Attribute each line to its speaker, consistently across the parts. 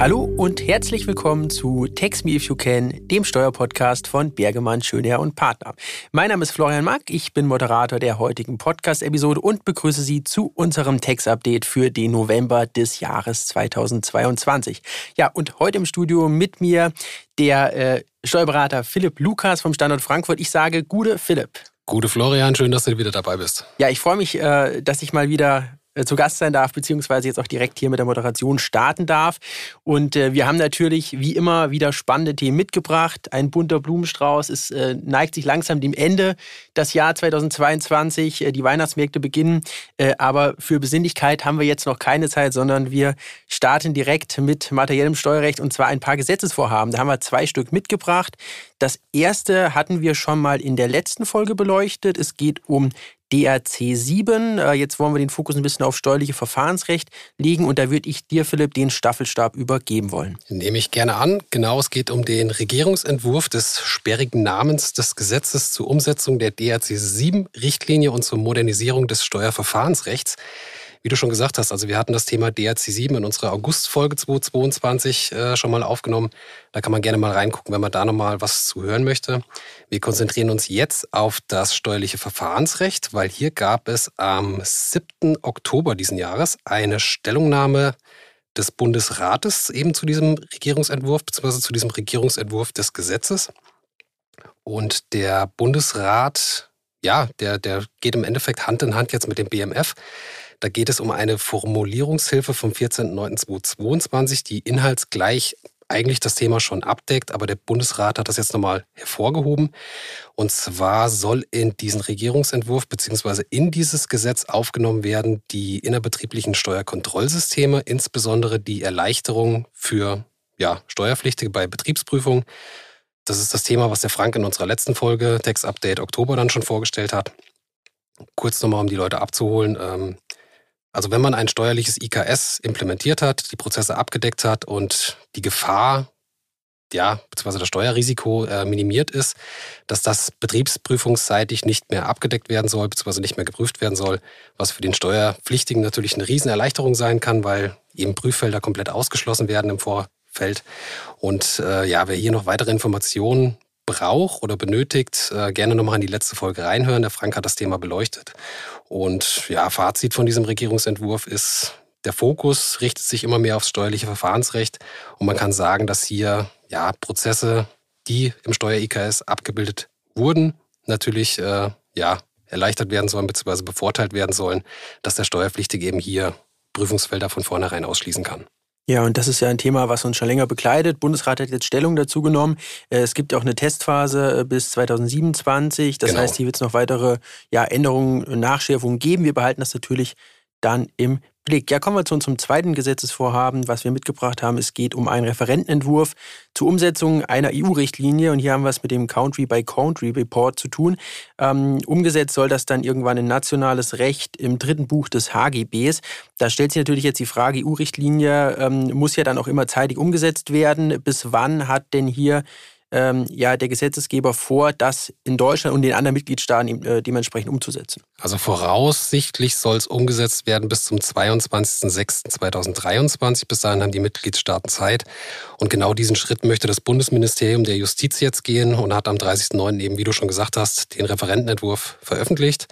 Speaker 1: Hallo und herzlich willkommen zu Text Me If You Can, dem Steuerpodcast von Bergemann, Schönherr und Partner. Mein Name ist Florian Mack, ich bin Moderator der heutigen Podcast-Episode und begrüße Sie zu unserem Text-Update für den November des Jahres 2022. Ja, und heute im Studio mit mir der äh, Steuerberater Philipp Lukas vom Standort Frankfurt. Ich sage Gute Philipp.
Speaker 2: Gute Florian, schön, dass du wieder dabei bist.
Speaker 1: Ja, ich freue mich, äh, dass ich mal wieder zu Gast sein darf, beziehungsweise jetzt auch direkt hier mit der Moderation starten darf. Und äh, wir haben natürlich wie immer wieder spannende Themen mitgebracht. Ein bunter Blumenstrauß. Es äh, neigt sich langsam dem Ende. Das Jahr 2022, äh, die Weihnachtsmärkte beginnen. Äh, aber für Besinnlichkeit haben wir jetzt noch keine Zeit, sondern wir starten direkt mit materiellem Steuerrecht und zwar ein paar Gesetzesvorhaben. Da haben wir zwei Stück mitgebracht. Das erste hatten wir schon mal in der letzten Folge beleuchtet. Es geht um DRC 7. Äh, jetzt wollen wir den Fokus ein bisschen auf steuerliche Verfahrensrecht legen und da würde ich dir, Philipp, den Staffelstab übergeben wollen.
Speaker 2: Nehme ich gerne an. Genau, es geht um den Regierungsentwurf des sperrigen Namens des Gesetzes zur Umsetzung der DRC 7 Richtlinie und zur Modernisierung des Steuerverfahrensrechts wie du schon gesagt hast, also wir hatten das Thema DRC7 in unserer August-Folge 2022 äh, schon mal aufgenommen. Da kann man gerne mal reingucken, wenn man da nochmal was zu hören möchte. Wir konzentrieren uns jetzt auf das steuerliche Verfahrensrecht, weil hier gab es am 7. Oktober diesen Jahres eine Stellungnahme des Bundesrates eben zu diesem Regierungsentwurf, beziehungsweise zu diesem Regierungsentwurf des Gesetzes. Und der Bundesrat, ja, der, der geht im Endeffekt Hand in Hand jetzt mit dem BMF. Da geht es um eine Formulierungshilfe vom 14.09.2022, die inhaltsgleich eigentlich das Thema schon abdeckt, aber der Bundesrat hat das jetzt nochmal hervorgehoben. Und zwar soll in diesen Regierungsentwurf bzw. in dieses Gesetz aufgenommen werden die innerbetrieblichen Steuerkontrollsysteme, insbesondere die Erleichterung für ja, Steuerpflichtige bei Betriebsprüfungen. Das ist das Thema, was der Frank in unserer letzten Folge, Text Update Oktober, dann schon vorgestellt hat. Kurz nochmal, um die Leute abzuholen. Ähm, also wenn man ein steuerliches IKS implementiert hat, die Prozesse abgedeckt hat und die Gefahr, ja, beziehungsweise das Steuerrisiko äh, minimiert ist, dass das betriebsprüfungsseitig nicht mehr abgedeckt werden soll, beziehungsweise nicht mehr geprüft werden soll, was für den Steuerpflichtigen natürlich eine Riesenerleichterung sein kann, weil eben Prüffelder komplett ausgeschlossen werden im Vorfeld. Und äh, ja, wer hier noch weitere Informationen braucht oder benötigt, äh, gerne nochmal in die letzte Folge reinhören. Der Frank hat das Thema beleuchtet. Und ja, Fazit von diesem Regierungsentwurf ist, der Fokus richtet sich immer mehr aufs steuerliche Verfahrensrecht. Und man kann sagen, dass hier ja, Prozesse, die im Steuer-IKS abgebildet wurden, natürlich äh, ja, erleichtert werden sollen bzw. bevorteilt werden sollen, dass der Steuerpflichtige eben hier Prüfungsfelder von vornherein ausschließen kann.
Speaker 1: Ja, und das ist ja ein Thema, was uns schon länger begleitet. Bundesrat hat jetzt Stellung dazu genommen. Äh, es gibt auch eine Testphase äh, bis 2027. Das genau. heißt, hier wird es noch weitere ja, Änderungen, Nachschärfungen geben. Wir behalten das natürlich dann im Blick. Ja, kommen wir zu unserem zweiten Gesetzesvorhaben, was wir mitgebracht haben. Es geht um einen Referentenentwurf zur Umsetzung einer EU-Richtlinie. Und hier haben wir es mit dem Country-by-Country-Report zu tun. Ähm, umgesetzt soll das dann irgendwann in nationales Recht im dritten Buch des HGBs. Da stellt sich natürlich jetzt die Frage, EU-Richtlinie ähm, muss ja dann auch immer zeitig umgesetzt werden. Bis wann hat denn hier ähm, ja der Gesetzesgeber vor, das in Deutschland und den anderen Mitgliedstaaten äh, dementsprechend umzusetzen?
Speaker 2: Also voraussichtlich soll es umgesetzt werden bis zum 22.06.2023. Bis dahin haben die Mitgliedstaaten Zeit. Und genau diesen Schritt möchte das Bundesministerium der Justiz jetzt gehen und hat am 30.09. eben, wie du schon gesagt hast, den Referentenentwurf veröffentlicht.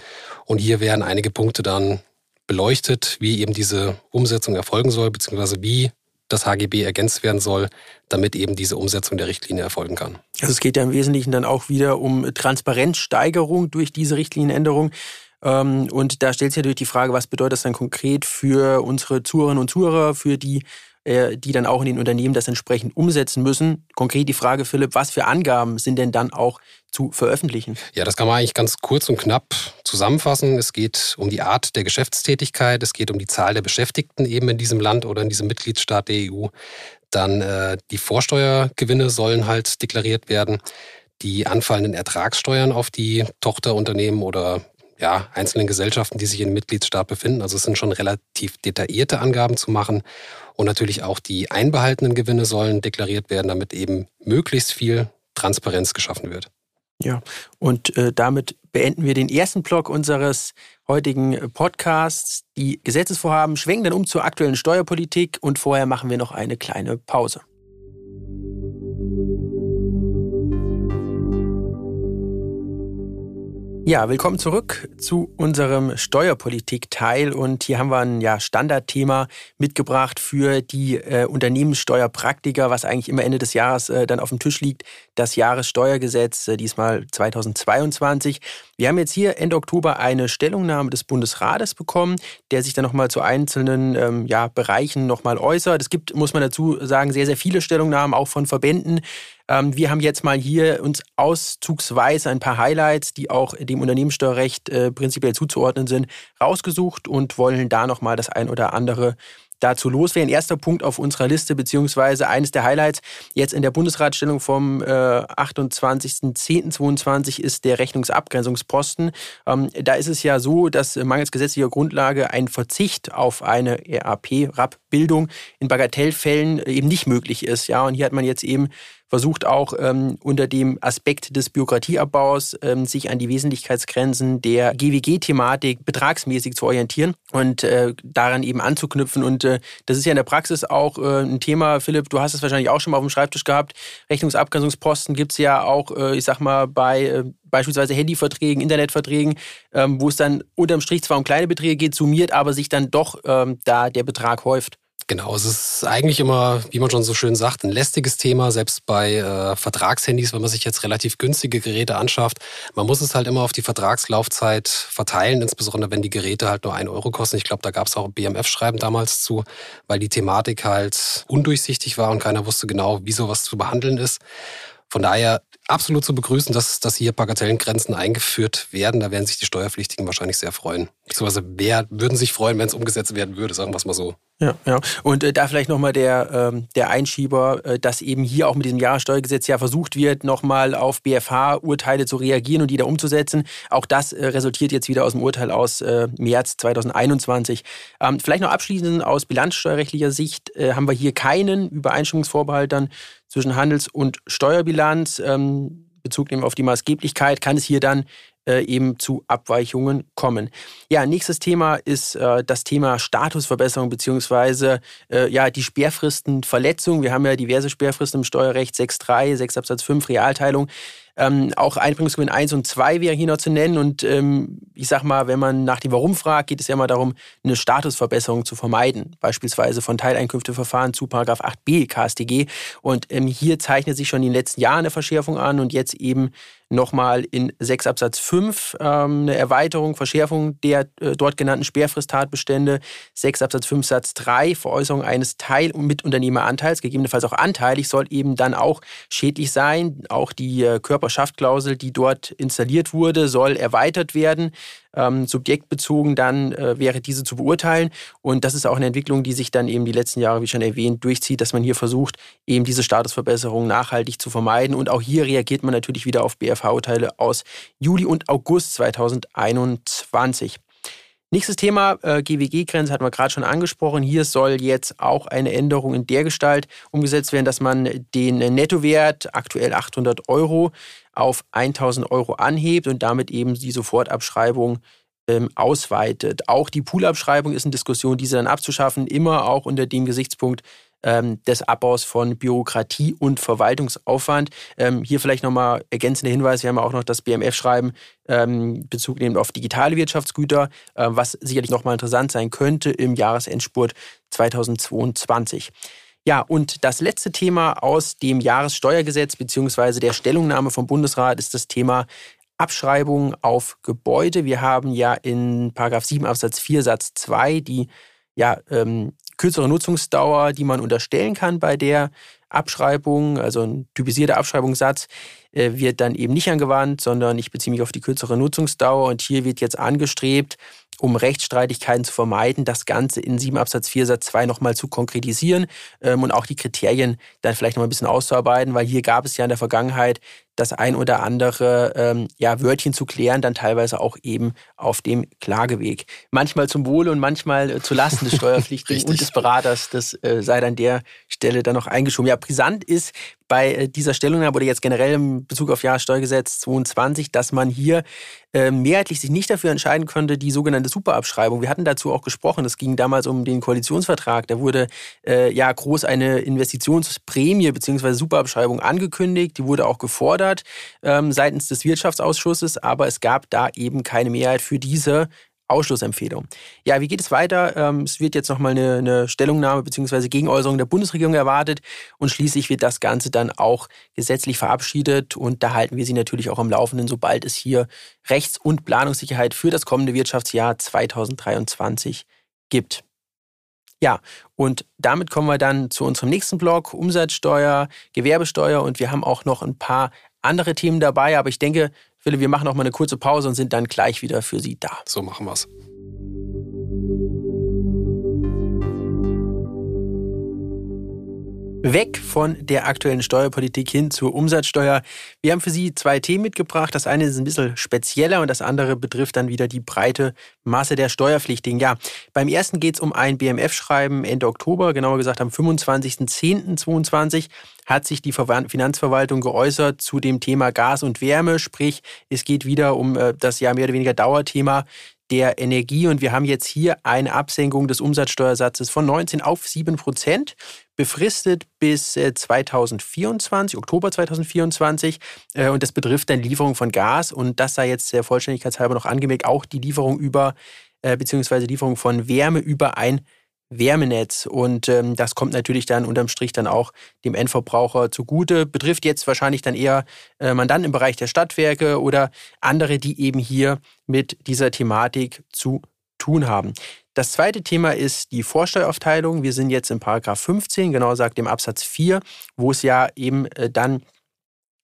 Speaker 2: Und hier werden einige Punkte dann beleuchtet, wie eben diese Umsetzung erfolgen soll, beziehungsweise wie das HGB ergänzt werden soll, damit eben diese Umsetzung der Richtlinie erfolgen kann.
Speaker 1: Also es geht ja im Wesentlichen dann auch wieder um Transparenzsteigerung durch diese Richtlinienänderung. Ähm, und da stellt sich natürlich die Frage, was bedeutet das dann konkret für unsere Zuhörerinnen und Zuhörer, für die äh, die dann auch in den Unternehmen das entsprechend umsetzen müssen. Konkret die Frage, Philipp, was für Angaben sind denn dann auch zu veröffentlichen?
Speaker 2: Ja, das kann man eigentlich ganz kurz und knapp zusammenfassen. Es geht um die Art der Geschäftstätigkeit, es geht um die Zahl der Beschäftigten eben in diesem Land oder in diesem Mitgliedstaat der EU. Dann äh, die Vorsteuergewinne sollen halt deklariert werden. Die anfallenden Ertragssteuern auf die Tochterunternehmen oder ja, einzelnen Gesellschaften, die sich im Mitgliedsstaat befinden. Also es sind schon relativ detaillierte Angaben zu machen. Und natürlich auch die einbehaltenen Gewinne sollen deklariert werden, damit eben möglichst viel Transparenz geschaffen wird.
Speaker 1: Ja, und äh, damit beenden wir den ersten Block unseres heutigen Podcasts. Die Gesetzesvorhaben schwenken dann um zur aktuellen Steuerpolitik und vorher machen wir noch eine kleine Pause. Ja, willkommen zurück zu unserem Steuerpolitik-Teil. Und hier haben wir ein ja, Standardthema mitgebracht für die äh, Unternehmenssteuerpraktiker, was eigentlich immer Ende des Jahres äh, dann auf dem Tisch liegt. Das Jahressteuergesetz, äh, diesmal 2022. Wir haben jetzt hier Ende Oktober eine Stellungnahme des Bundesrates bekommen, der sich dann nochmal zu einzelnen ähm, ja, Bereichen nochmal äußert. Es gibt, muss man dazu sagen, sehr, sehr viele Stellungnahmen, auch von Verbänden. Ähm, wir haben jetzt mal hier uns auszugsweise ein paar Highlights, die auch dem Unternehmenssteuerrecht äh, prinzipiell zuzuordnen sind, rausgesucht und wollen da nochmal das ein oder andere dazu loswerden. Erster Punkt auf unserer Liste, beziehungsweise eines der Highlights jetzt in der Bundesratstellung vom äh, 28.10.22 ist der Rechnungsabgrenzungsposten. Ähm, da ist es ja so, dass mangels gesetzlicher Grundlage ein Verzicht auf eine RAP-RAP-Bildung in Bagatellfällen eben nicht möglich ist. Ja, und hier hat man jetzt eben versucht auch ähm, unter dem Aspekt des Bürokratieabbaus ähm, sich an die Wesentlichkeitsgrenzen der GWG-Thematik betragsmäßig zu orientieren und äh, daran eben anzuknüpfen. Und äh, das ist ja in der Praxis auch äh, ein Thema, Philipp, du hast es wahrscheinlich auch schon mal auf dem Schreibtisch gehabt. Rechnungsabgrenzungsposten gibt es ja auch, äh, ich sag mal, bei äh, beispielsweise Handyverträgen, Internetverträgen, ähm, wo es dann unterm Strich zwar um kleine Beträge geht, summiert, aber sich dann doch ähm, da der Betrag häuft.
Speaker 2: Genau, es ist eigentlich immer, wie man schon so schön sagt, ein lästiges Thema, selbst bei äh, Vertragshandys, wenn man sich jetzt relativ günstige Geräte anschafft. Man muss es halt immer auf die Vertragslaufzeit verteilen, insbesondere wenn die Geräte halt nur ein Euro kosten. Ich glaube, da gab es auch BMF-Schreiben damals zu, weil die Thematik halt undurchsichtig war und keiner wusste genau, wie sowas zu behandeln ist. Von daher absolut zu begrüßen, dass, dass hier Bagatellengrenzen eingeführt werden. Da werden sich die Steuerpflichtigen wahrscheinlich sehr freuen. Beziehungsweise wer würden sich freuen, wenn es umgesetzt werden würde, sagen wir es mal so.
Speaker 1: Ja, ja. Und äh, da vielleicht nochmal der, ähm, der Einschieber, äh, dass eben hier auch mit diesem Jahressteuergesetz ja versucht wird, nochmal auf BFH-Urteile zu reagieren und die da umzusetzen. Auch das äh, resultiert jetzt wieder aus dem Urteil aus äh, März 2021. Ähm, vielleicht noch abschließend aus bilanzsteuerrechtlicher Sicht äh, haben wir hier keinen Übereinstimmungsvorbehalt dann zwischen Handels- und Steuerbilanz. Ähm, Bezug nehmen auf die Maßgeblichkeit, kann es hier dann äh, eben zu Abweichungen kommen. Ja, nächstes Thema ist äh, das Thema Statusverbesserung beziehungsweise äh, ja, die Sperrfristenverletzung. Wir haben ja diverse Sperrfristen im Steuerrecht 6.3, 6 Absatz 5 Realteilung. Ähm, auch Einbringungsgewinn 1 und 2 wäre hier noch zu nennen. Und ähm, ich sag mal, wenn man nach dem Warum fragt, geht es ja immer darum, eine Statusverbesserung zu vermeiden. Beispielsweise von Teileinkünfteverfahren zu 8b KStG. Und ähm, hier zeichnet sich schon in den letzten Jahren eine Verschärfung an und jetzt eben nochmal in 6 Absatz 5 ähm, eine Erweiterung, Verschärfung der äh, dort genannten Sperrfrist-Tatbestände. 6 Absatz 5 Satz 3, Veräußerung eines Teil- und Mitunternehmeranteils, gegebenenfalls auch anteilig, soll eben dann auch schädlich sein. Auch die äh, Körperschaftklausel, die dort installiert wurde, soll erweitert werden ähm, subjektbezogen dann äh, wäre diese zu beurteilen. Und das ist auch eine Entwicklung, die sich dann eben die letzten Jahre, wie schon erwähnt, durchzieht, dass man hier versucht, eben diese Statusverbesserung nachhaltig zu vermeiden. Und auch hier reagiert man natürlich wieder auf BFH-Urteile aus Juli und August 2021. Nächstes Thema, äh, GWG-Grenze hatten wir gerade schon angesprochen. Hier soll jetzt auch eine Änderung in der Gestalt umgesetzt werden, dass man den Nettowert, aktuell 800 Euro, auf 1000 Euro anhebt und damit eben die Sofortabschreibung ähm, ausweitet. Auch die Poolabschreibung ist in Diskussion, diese dann abzuschaffen, immer auch unter dem Gesichtspunkt, ähm, des Abbaus von Bürokratie und Verwaltungsaufwand. Ähm, hier vielleicht nochmal ergänzender Hinweis, wir haben ja auch noch das BMF-Schreiben ähm, Bezug auf digitale Wirtschaftsgüter, äh, was sicherlich nochmal interessant sein könnte im Jahresendspurt 2022. Ja, und das letzte Thema aus dem Jahressteuergesetz bzw. der Stellungnahme vom Bundesrat ist das Thema Abschreibung auf Gebäude. Wir haben ja in 7 Absatz 4 Satz 2 die ja, ähm, kürzere Nutzungsdauer, die man unterstellen kann bei der Abschreibung, also ein typisierter Abschreibungssatz, äh, wird dann eben nicht angewandt, sondern ich beziehe mich auf die kürzere Nutzungsdauer und hier wird jetzt angestrebt, um Rechtsstreitigkeiten zu vermeiden, das Ganze in 7 Absatz 4 Satz 2 nochmal zu konkretisieren ähm, und auch die Kriterien dann vielleicht nochmal ein bisschen auszuarbeiten, weil hier gab es ja in der Vergangenheit das ein oder andere ähm, ja, Wörtchen zu klären, dann teilweise auch eben auf dem Klageweg. Manchmal zum Wohle und manchmal äh, zu Lasten des Steuerpflichtigen und des Beraters. Das äh, sei an der Stelle dann noch eingeschoben. Ja, brisant ist bei äh, dieser Stellungnahme oder jetzt generell im Bezug auf Jahressteuergesetz 22, dass man hier äh, mehrheitlich sich nicht dafür entscheiden konnte, die sogenannte Superabschreibung. Wir hatten dazu auch gesprochen. Es ging damals um den Koalitionsvertrag. Da wurde äh, ja groß eine Investitionsprämie bzw. Superabschreibung angekündigt. Die wurde auch gefordert ähm, seitens des Wirtschaftsausschusses, aber es gab da eben keine Mehrheit für diese Ausschlussempfehlung. Ja, wie geht es weiter? Ähm, es wird jetzt nochmal eine, eine Stellungnahme bzw. Gegenäußerung der Bundesregierung erwartet und schließlich wird das Ganze dann auch gesetzlich verabschiedet und da halten wir Sie natürlich auch am Laufenden, sobald es hier Rechts- und Planungssicherheit für das kommende Wirtschaftsjahr 2023 gibt. Ja, und damit kommen wir dann zu unserem nächsten Block, Umsatzsteuer, Gewerbesteuer und wir haben auch noch ein paar andere Themen dabei, aber ich denke, Philipp, wir machen noch mal eine kurze Pause und sind dann gleich wieder für Sie da.
Speaker 2: So machen wir
Speaker 1: Weg von der aktuellen Steuerpolitik hin zur Umsatzsteuer. Wir haben für Sie zwei Themen mitgebracht. Das eine ist ein bisschen spezieller und das andere betrifft dann wieder die breite Masse der Steuerpflichtigen. Ja, beim ersten geht es um ein BMF-Schreiben Ende Oktober, genauer gesagt am 25.10.22 hat sich die Finanzverwaltung geäußert zu dem Thema Gas und Wärme. Sprich, es geht wieder um äh, das ja mehr oder weniger Dauerthema der Energie. Und wir haben jetzt hier eine Absenkung des Umsatzsteuersatzes von 19 auf 7 Prozent, befristet bis 2024, äh, Oktober 2024. Äh, und das betrifft dann Lieferung von Gas. Und das sei jetzt der Vollständigkeitshalber noch angemerkt, auch die Lieferung über, beziehungsweise Lieferung von Wärme über ein Wärmenetz. Und ähm, das kommt natürlich dann unterm Strich dann auch dem Endverbraucher zugute. Betrifft jetzt wahrscheinlich dann eher äh, Mandanten im Bereich der Stadtwerke oder andere, die eben hier mit dieser Thematik zu tun haben. Das zweite Thema ist die Vorsteueraufteilung. Wir sind jetzt in Paragraph 15, genau sagt dem Absatz 4, wo es ja eben äh, dann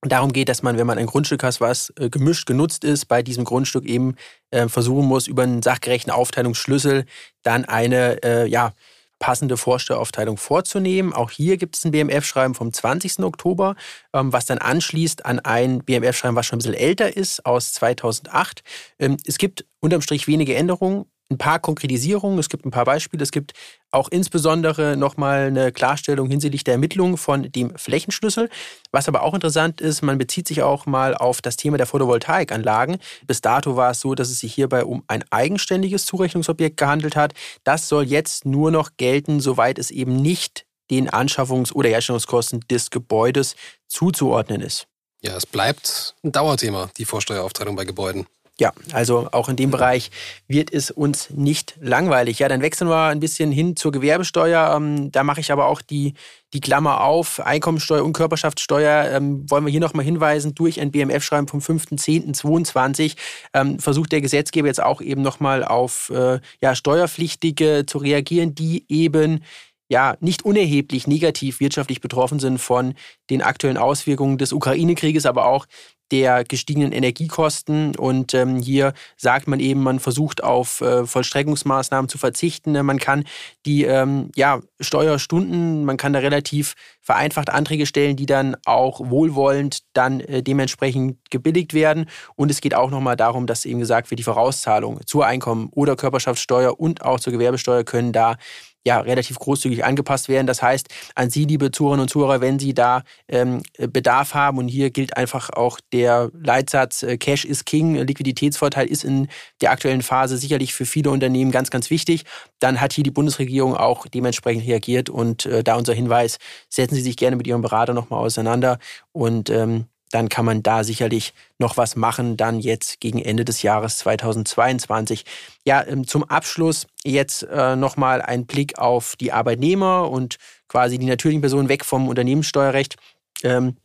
Speaker 1: darum geht, dass man, wenn man ein Grundstück hat, was äh, gemischt genutzt ist, bei diesem Grundstück eben äh, versuchen muss, über einen sachgerechten Aufteilungsschlüssel dann eine ja, passende Vorsteueraufteilung vorzunehmen. Auch hier gibt es ein BMF-Schreiben vom 20. Oktober, ähm, was dann anschließt an ein BMF-Schreiben, was schon ein bisschen älter ist, aus 2008. Ähm, es gibt unterm Strich wenige Änderungen ein paar Konkretisierungen, es gibt ein paar Beispiele, es gibt auch insbesondere nochmal eine Klarstellung hinsichtlich der Ermittlung von dem Flächenschlüssel. Was aber auch interessant ist, man bezieht sich auch mal auf das Thema der Photovoltaikanlagen. Bis dato war es so, dass es sich hierbei um ein eigenständiges Zurechnungsobjekt gehandelt hat. Das soll jetzt nur noch gelten, soweit es eben nicht den Anschaffungs- oder Herstellungskosten des Gebäudes zuzuordnen ist.
Speaker 2: Ja, es bleibt ein Dauerthema, die Vorsteueraufteilung bei Gebäuden.
Speaker 1: Ja, also auch in dem Bereich wird es uns nicht langweilig. Ja, dann wechseln wir ein bisschen hin zur Gewerbesteuer. Ähm, da mache ich aber auch die, die Klammer auf. Einkommensteuer und Körperschaftssteuer ähm, wollen wir hier nochmal hinweisen. Durch ein BMF-Schreiben vom 5.10.22 ähm, versucht der Gesetzgeber jetzt auch eben nochmal auf äh, ja, Steuerpflichtige zu reagieren, die eben ja, nicht unerheblich negativ wirtschaftlich betroffen sind von den aktuellen Auswirkungen des Ukraine-Krieges, aber auch der gestiegenen Energiekosten. Und ähm, hier sagt man eben, man versucht auf äh, Vollstreckungsmaßnahmen zu verzichten. Man kann die ähm, ja, Steuerstunden, man kann da relativ vereinfacht Anträge stellen, die dann auch wohlwollend dann äh, dementsprechend gebilligt werden. Und es geht auch nochmal darum, dass eben gesagt wird, die Vorauszahlung zur Einkommen- oder Körperschaftssteuer und auch zur Gewerbesteuer können da ja, relativ großzügig angepasst werden. Das heißt, an Sie, liebe Zuhörerinnen und Zuhörer, wenn Sie da ähm, Bedarf haben, und hier gilt einfach auch der Leitsatz äh, Cash is King, Liquiditätsvorteil ist in der aktuellen Phase sicherlich für viele Unternehmen ganz, ganz wichtig, dann hat hier die Bundesregierung auch dementsprechend reagiert und äh, da unser Hinweis, setzen Sie sich gerne mit Ihrem Berater nochmal auseinander und ähm, dann kann man da sicherlich noch was machen, dann jetzt gegen Ende des Jahres 2022. Ja, ähm, zum Abschluss jetzt äh, nochmal ein Blick auf die Arbeitnehmer und quasi die natürlichen Personen weg vom Unternehmenssteuerrecht. Ähm,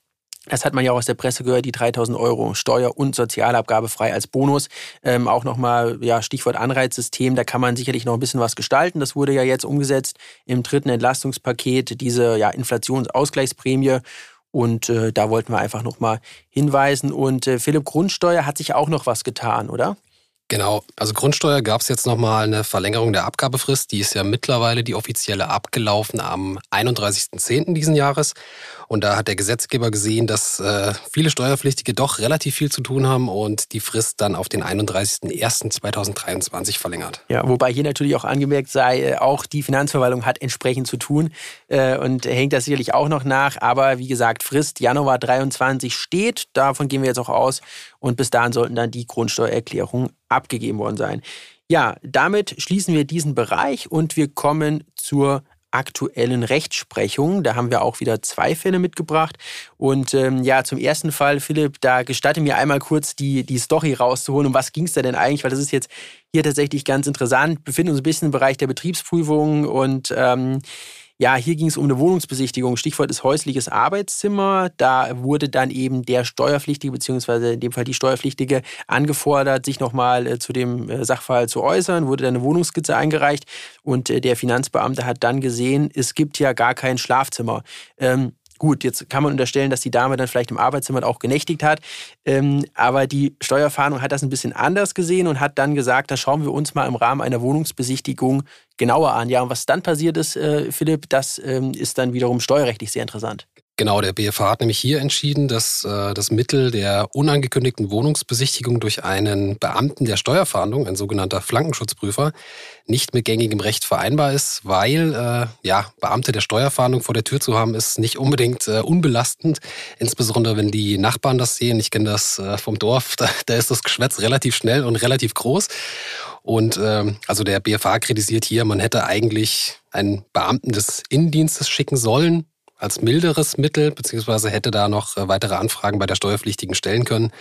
Speaker 1: das hat man ja auch aus der Presse gehört, die 3000 Euro Steuer- und Sozialabgabe frei als Bonus. Ähm, auch nochmal, ja, Stichwort Anreizsystem, da kann man sicherlich noch ein bisschen was gestalten. Das wurde ja jetzt umgesetzt im dritten Entlastungspaket, diese ja, Inflationsausgleichsprämie. Und äh, da wollten wir einfach nochmal hinweisen. Und äh, Philipp Grundsteuer hat sich auch noch was getan, oder?
Speaker 2: Genau, also Grundsteuer gab es jetzt nochmal eine Verlängerung der Abgabefrist. Die ist ja mittlerweile die offizielle abgelaufen am 31.10. diesen Jahres. Und da hat der Gesetzgeber gesehen, dass äh, viele Steuerpflichtige doch relativ viel zu tun haben und die Frist dann auf den 31.01.2023 verlängert.
Speaker 1: Ja, wobei hier natürlich auch angemerkt sei, äh, auch die Finanzverwaltung hat entsprechend zu tun äh, und hängt das sicherlich auch noch nach. Aber wie gesagt, Frist Januar 23 steht. Davon gehen wir jetzt auch aus. Und bis dahin sollten dann die Grundsteuererklärungen abgegeben worden sein. Ja, damit schließen wir diesen Bereich und wir kommen zur aktuellen Rechtsprechung. Da haben wir auch wieder zwei Fälle mitgebracht. Und ähm, ja, zum ersten Fall, Philipp, da gestatte mir einmal kurz die, die Story rauszuholen. Um was ging es da denn eigentlich? Weil das ist jetzt hier tatsächlich ganz interessant. Wir befinden uns ein bisschen im Bereich der Betriebsprüfung und ähm, ja, hier ging es um eine Wohnungsbesichtigung. Stichwort ist häusliches Arbeitszimmer. Da wurde dann eben der Steuerpflichtige, beziehungsweise in dem Fall die Steuerpflichtige, angefordert, sich nochmal äh, zu dem äh, Sachverhalt zu äußern, wurde dann eine Wohnungsskizze eingereicht und äh, der Finanzbeamte hat dann gesehen, es gibt ja gar kein Schlafzimmer. Ähm, Gut, jetzt kann man unterstellen, dass die Dame dann vielleicht im Arbeitszimmer auch genächtigt hat. Ähm, aber die Steuerfahndung hat das ein bisschen anders gesehen und hat dann gesagt, da schauen wir uns mal im Rahmen einer Wohnungsbesichtigung genauer an. Ja, und was dann passiert ist, äh, Philipp, das ähm, ist dann wiederum steuerrechtlich sehr interessant.
Speaker 2: Genau, der BFH hat nämlich hier entschieden, dass äh, das Mittel der unangekündigten Wohnungsbesichtigung durch einen Beamten der Steuerfahndung, ein sogenannter Flankenschutzprüfer, nicht mit gängigem Recht vereinbar ist, weil äh, ja, Beamte der Steuerfahndung vor der Tür zu haben, ist nicht unbedingt äh, unbelastend, insbesondere wenn die Nachbarn das sehen. Ich kenne das äh, vom Dorf, da, da ist das Geschwätz relativ schnell und relativ groß. Und ähm, also der BFH kritisiert hier, man hätte eigentlich einen Beamten des Innendienstes schicken sollen, als milderes Mittel, beziehungsweise hätte da noch äh, weitere Anfragen bei der Steuerpflichtigen stellen können.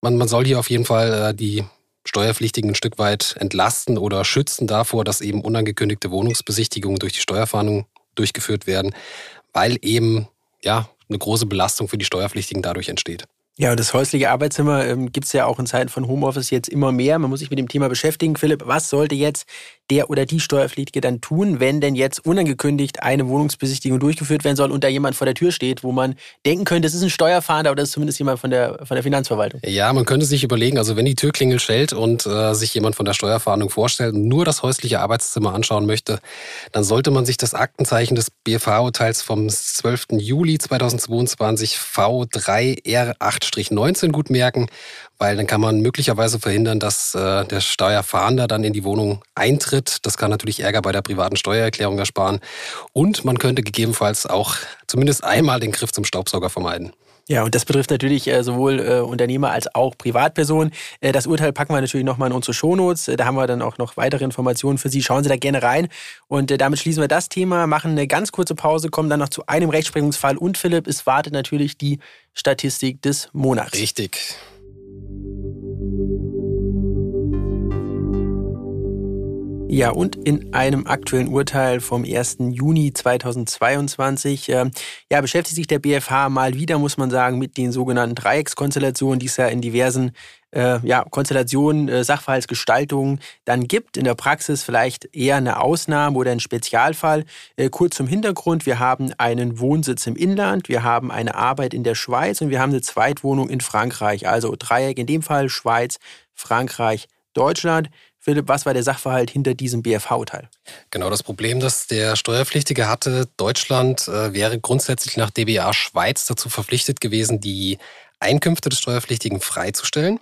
Speaker 2: Man, man soll hier auf jeden Fall äh, die Steuerpflichtigen ein Stück weit entlasten oder schützen davor, dass eben unangekündigte Wohnungsbesichtigungen durch die Steuerfahndung durchgeführt werden, weil eben ja eine große Belastung für die Steuerpflichtigen dadurch entsteht.
Speaker 1: Ja, das häusliche Arbeitszimmer ähm, gibt es ja auch in Zeiten von Homeoffice jetzt immer mehr. Man muss sich mit dem Thema beschäftigen. Philipp, was sollte jetzt der oder die Steuerpflichtige dann tun, wenn denn jetzt unangekündigt eine Wohnungsbesichtigung durchgeführt werden soll und da jemand vor der Tür steht, wo man denken könnte, das ist ein Steuerfahnder oder das ist zumindest jemand von der, von der Finanzverwaltung?
Speaker 2: Ja, man könnte sich überlegen, also wenn die Türklingel schellt und äh, sich jemand von der Steuerfahndung vorstellt und nur das häusliche Arbeitszimmer anschauen möchte, dann sollte man sich das Aktenzeichen des BFH-Urteils vom 12. Juli 2022 V3R8-19 gut merken, weil dann kann man möglicherweise verhindern, dass äh, der Steuerfahnder dann in die Wohnung eintritt. Das kann natürlich Ärger bei der privaten Steuererklärung ersparen. Und man könnte gegebenenfalls auch zumindest einmal den Griff zum Staubsauger vermeiden.
Speaker 1: Ja, und das betrifft natürlich äh, sowohl äh, Unternehmer als auch Privatpersonen. Äh, das Urteil packen wir natürlich nochmal in unsere Shownotes. Da haben wir dann auch noch weitere Informationen für Sie. Schauen Sie da gerne rein. Und damit schließen wir das Thema, machen eine ganz kurze Pause, kommen dann noch zu einem Rechtsprechungsfall. Und Philipp, es wartet natürlich die Statistik des Monats.
Speaker 2: Richtig.
Speaker 1: Ja, und in einem aktuellen Urteil vom 1. Juni 2022 äh, ja, beschäftigt sich der BFH mal wieder, muss man sagen, mit den sogenannten Dreieckskonstellationen, die es ja in diversen äh, ja, Konstellationen, äh, Sachverhaltsgestaltungen dann gibt. In der Praxis vielleicht eher eine Ausnahme oder ein Spezialfall. Äh, kurz zum Hintergrund, wir haben einen Wohnsitz im Inland, wir haben eine Arbeit in der Schweiz und wir haben eine Zweitwohnung in Frankreich. Also Dreieck in dem Fall Schweiz, Frankreich, Deutschland. Philipp, was war der Sachverhalt hinter diesem BFV-Urteil?
Speaker 2: Genau, das Problem, das der Steuerpflichtige hatte, Deutschland äh, wäre grundsätzlich nach DBA Schweiz dazu verpflichtet gewesen, die Einkünfte des Steuerpflichtigen freizustellen.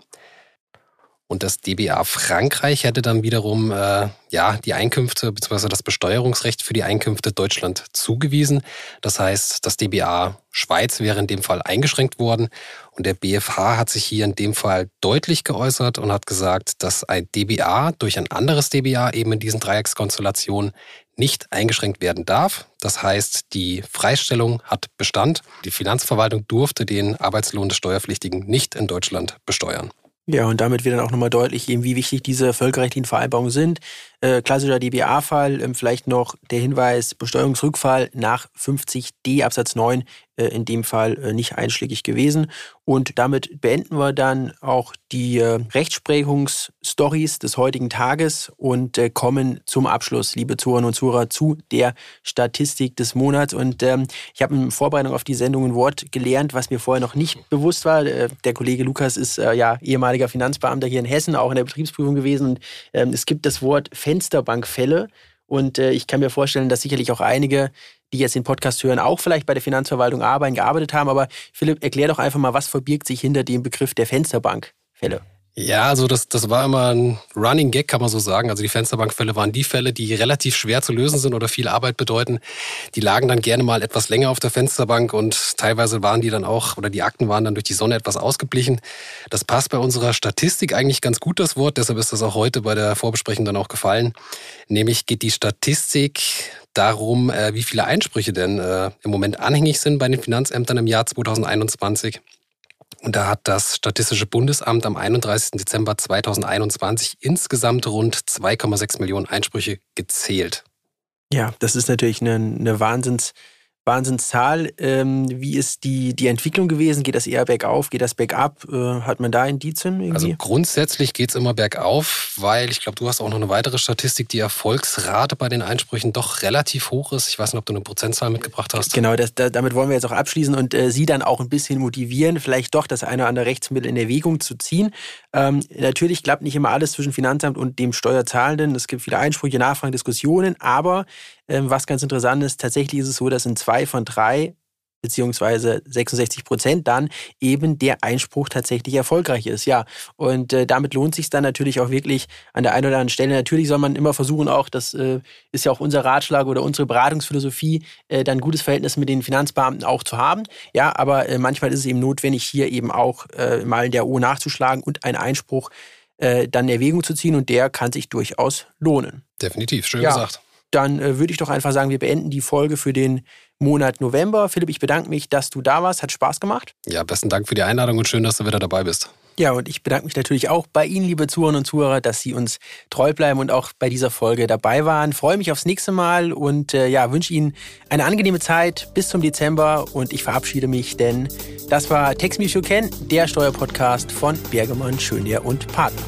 Speaker 2: Und das DBA Frankreich hätte dann wiederum äh, ja, die Einkünfte bzw. das Besteuerungsrecht für die Einkünfte Deutschland zugewiesen. Das heißt, das DBA Schweiz wäre in dem Fall eingeschränkt worden. Und der BFH hat sich hier in dem Fall deutlich geäußert und hat gesagt, dass ein DBA durch ein anderes DBA eben in diesen Dreieckskonstellationen nicht eingeschränkt werden darf. Das heißt, die Freistellung hat Bestand. Die Finanzverwaltung durfte den Arbeitslohn des Steuerpflichtigen nicht in Deutschland besteuern.
Speaker 1: Ja, und damit wird dann auch nochmal deutlich, eben, wie wichtig diese völkerrechtlichen Vereinbarungen sind. Äh, klassischer DBA-Fall, ähm, vielleicht noch der Hinweis, Besteuerungsrückfall nach 50d Absatz 9 äh, in dem Fall äh, nicht einschlägig gewesen. Und damit beenden wir dann auch die äh, Rechtsprechungsstories des heutigen Tages und äh, kommen zum Abschluss, liebe Zuhörerinnen und Zuhörer, zu der Statistik des Monats. Und ähm, ich habe in Vorbereitung auf die Sendung ein Wort gelernt, was mir vorher noch nicht bewusst war. Äh, der Kollege Lukas ist äh, ja ehemaliger Finanzbeamter hier in Hessen, auch in der Betriebsprüfung gewesen. Und ähm, es gibt das Wort Fensterbankfälle. Und äh, ich kann mir vorstellen, dass sicherlich auch einige, die jetzt den Podcast hören, auch vielleicht bei der Finanzverwaltung arbeiten, gearbeitet haben. Aber Philipp, erklär doch einfach mal, was verbirgt sich hinter dem Begriff der Fensterbankfälle?
Speaker 2: Ja, also das, das war immer ein Running Gag, kann man so sagen. Also die Fensterbankfälle waren die Fälle, die relativ schwer zu lösen sind oder viel Arbeit bedeuten. Die lagen dann gerne mal etwas länger auf der Fensterbank und teilweise waren die dann auch, oder die Akten waren dann durch die Sonne etwas ausgeblichen. Das passt bei unserer Statistik eigentlich ganz gut, das Wort. Deshalb ist das auch heute bei der Vorbesprechung dann auch gefallen. Nämlich geht die Statistik darum, äh, wie viele Einsprüche denn äh, im Moment anhängig sind bei den Finanzämtern im Jahr 2021. Und da hat das Statistische Bundesamt am 31. Dezember 2021 insgesamt rund 2,6 Millionen Einsprüche gezählt.
Speaker 1: Ja, das ist natürlich eine, eine Wahnsinns, Wahnsinnszahl. Ähm, wie ist die, die Entwicklung gewesen? Geht das eher bergauf? Geht das bergab? Äh, hat man da Indizien irgendwie?
Speaker 2: Also grundsätzlich geht es immer bergauf, weil ich glaube, du hast auch noch eine weitere Statistik, die Erfolgsrate bei den Einsprüchen doch relativ hoch ist. Ich weiß nicht, ob du eine Prozentzahl mitgebracht hast.
Speaker 1: Genau, das, da, damit wollen wir jetzt auch abschließen und äh, Sie dann auch ein bisschen motivieren, vielleicht doch das eine oder andere Rechtsmittel in Erwägung zu ziehen. Ähm, natürlich klappt nicht immer alles zwischen Finanzamt und dem Steuerzahlenden. Es gibt viele Einsprüche, Nachfragen, Diskussionen, aber ähm, was ganz interessant ist, tatsächlich ist es so, dass in zwei von drei beziehungsweise 66 Prozent dann eben der Einspruch tatsächlich erfolgreich ist. Ja, und äh, damit lohnt sich dann natürlich auch wirklich an der einen oder anderen Stelle. Natürlich soll man immer versuchen, auch, das äh, ist ja auch unser Ratschlag oder unsere Beratungsphilosophie, äh, dann gutes Verhältnis mit den Finanzbeamten auch zu haben. Ja, aber äh, manchmal ist es eben notwendig, hier eben auch äh, mal in der O nachzuschlagen und einen Einspruch äh, dann in Erwägung zu ziehen und der kann sich durchaus lohnen.
Speaker 2: Definitiv, schön ja. gesagt
Speaker 1: dann äh, würde ich doch einfach sagen, wir beenden die Folge für den Monat November. Philipp, ich bedanke mich, dass du da warst. Hat Spaß gemacht.
Speaker 2: Ja, besten Dank für die Einladung und schön, dass du wieder dabei bist.
Speaker 1: Ja, und ich bedanke mich natürlich auch bei Ihnen, liebe Zuhörerinnen und Zuhörer, dass Sie uns treu bleiben und auch bei dieser Folge dabei waren. Freue mich aufs nächste Mal und äh, ja, wünsche Ihnen eine angenehme Zeit bis zum Dezember und ich verabschiede mich, denn das war Text Me You Can, der Steuerpodcast von Bergemann, Schönjahr und Partner.